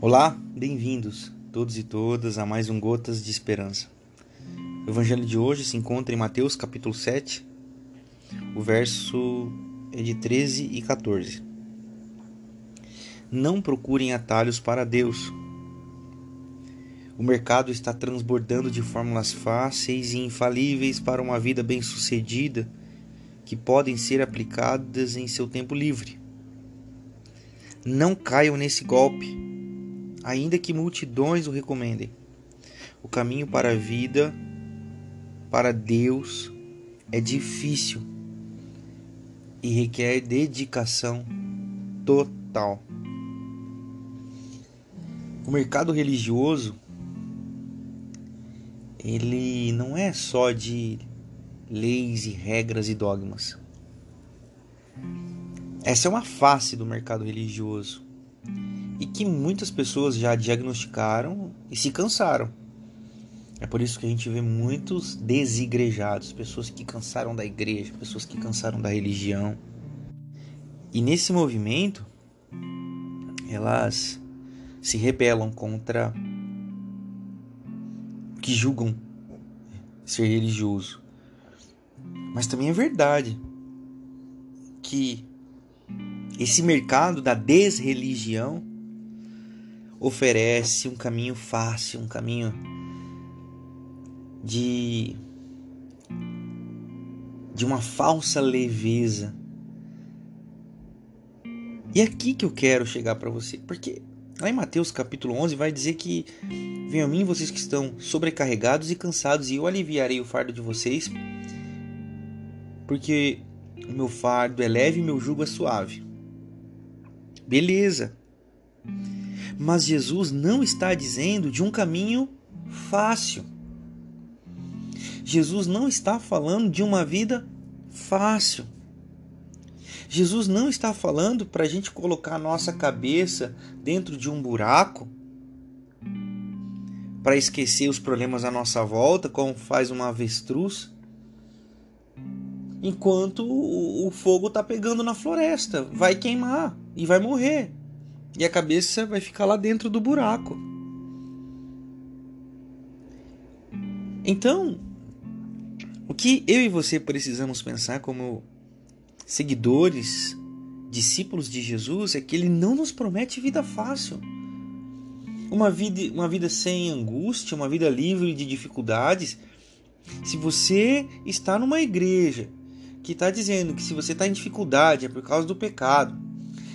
Olá, bem-vindos todos e todas a mais um Gotas de Esperança. O evangelho de hoje se encontra em Mateus capítulo 7, o verso é de 13 e 14. Não procurem atalhos para Deus. O mercado está transbordando de fórmulas fáceis e infalíveis para uma vida bem-sucedida que podem ser aplicadas em seu tempo livre. Não caiam nesse golpe ainda que multidões o recomendem. O caminho para a vida, para Deus, é difícil e requer dedicação total. O mercado religioso ele não é só de leis e regras e dogmas. Essa é uma face do mercado religioso e que muitas pessoas já diagnosticaram e se cansaram. É por isso que a gente vê muitos desigrejados, pessoas que cansaram da igreja, pessoas que cansaram da religião. E nesse movimento, elas se rebelam contra o que julgam ser religioso. Mas também é verdade que esse mercado da desreligião oferece um caminho fácil, um caminho de de uma falsa leveza. E é aqui que eu quero chegar para você, porque lá em Mateus capítulo 11 vai dizer que venham a mim vocês que estão sobrecarregados e cansados e eu aliviarei o fardo de vocês, porque o meu fardo é leve e meu jugo é suave. Beleza. Mas Jesus não está dizendo de um caminho fácil. Jesus não está falando de uma vida fácil. Jesus não está falando para a gente colocar a nossa cabeça dentro de um buraco para esquecer os problemas à nossa volta, como faz uma avestruz, enquanto o fogo está pegando na floresta. Vai queimar e vai morrer e a cabeça vai ficar lá dentro do buraco. Então, o que eu e você precisamos pensar como seguidores, discípulos de Jesus, é que ele não nos promete vida fácil. Uma vida, uma vida sem angústia, uma vida livre de dificuldades. Se você está numa igreja que está dizendo que se você está em dificuldade é por causa do pecado,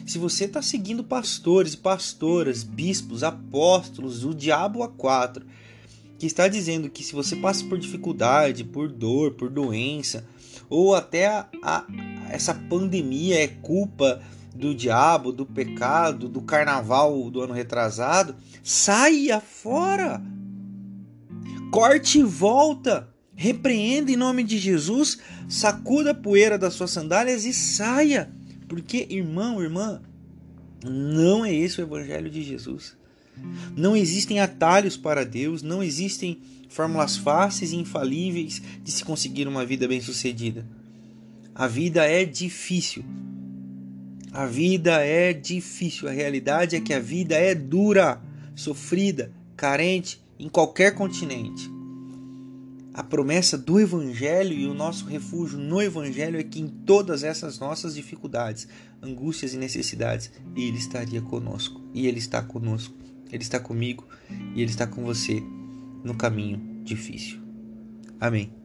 se você está seguindo pastores, pastoras, bispos, apóstolos, o diabo a quatro, que está dizendo que se você passa por dificuldade, por dor, por doença, ou até a, a, essa pandemia é culpa do diabo, do pecado, do carnaval do ano retrasado, saia fora. Corte e volta. Repreenda em nome de Jesus, sacuda a poeira das suas sandálias e saia. Porque, irmão, irmã, não é esse o evangelho de Jesus. Não existem atalhos para Deus, não existem fórmulas fáceis e infalíveis de se conseguir uma vida bem-sucedida. A vida é difícil. A vida é difícil. A realidade é que a vida é dura, sofrida, carente em qualquer continente. A promessa do Evangelho e o nosso refúgio no Evangelho é que em todas essas nossas dificuldades, angústias e necessidades, Ele estaria conosco. E Ele está conosco. Ele está comigo e Ele está com você no caminho difícil. Amém.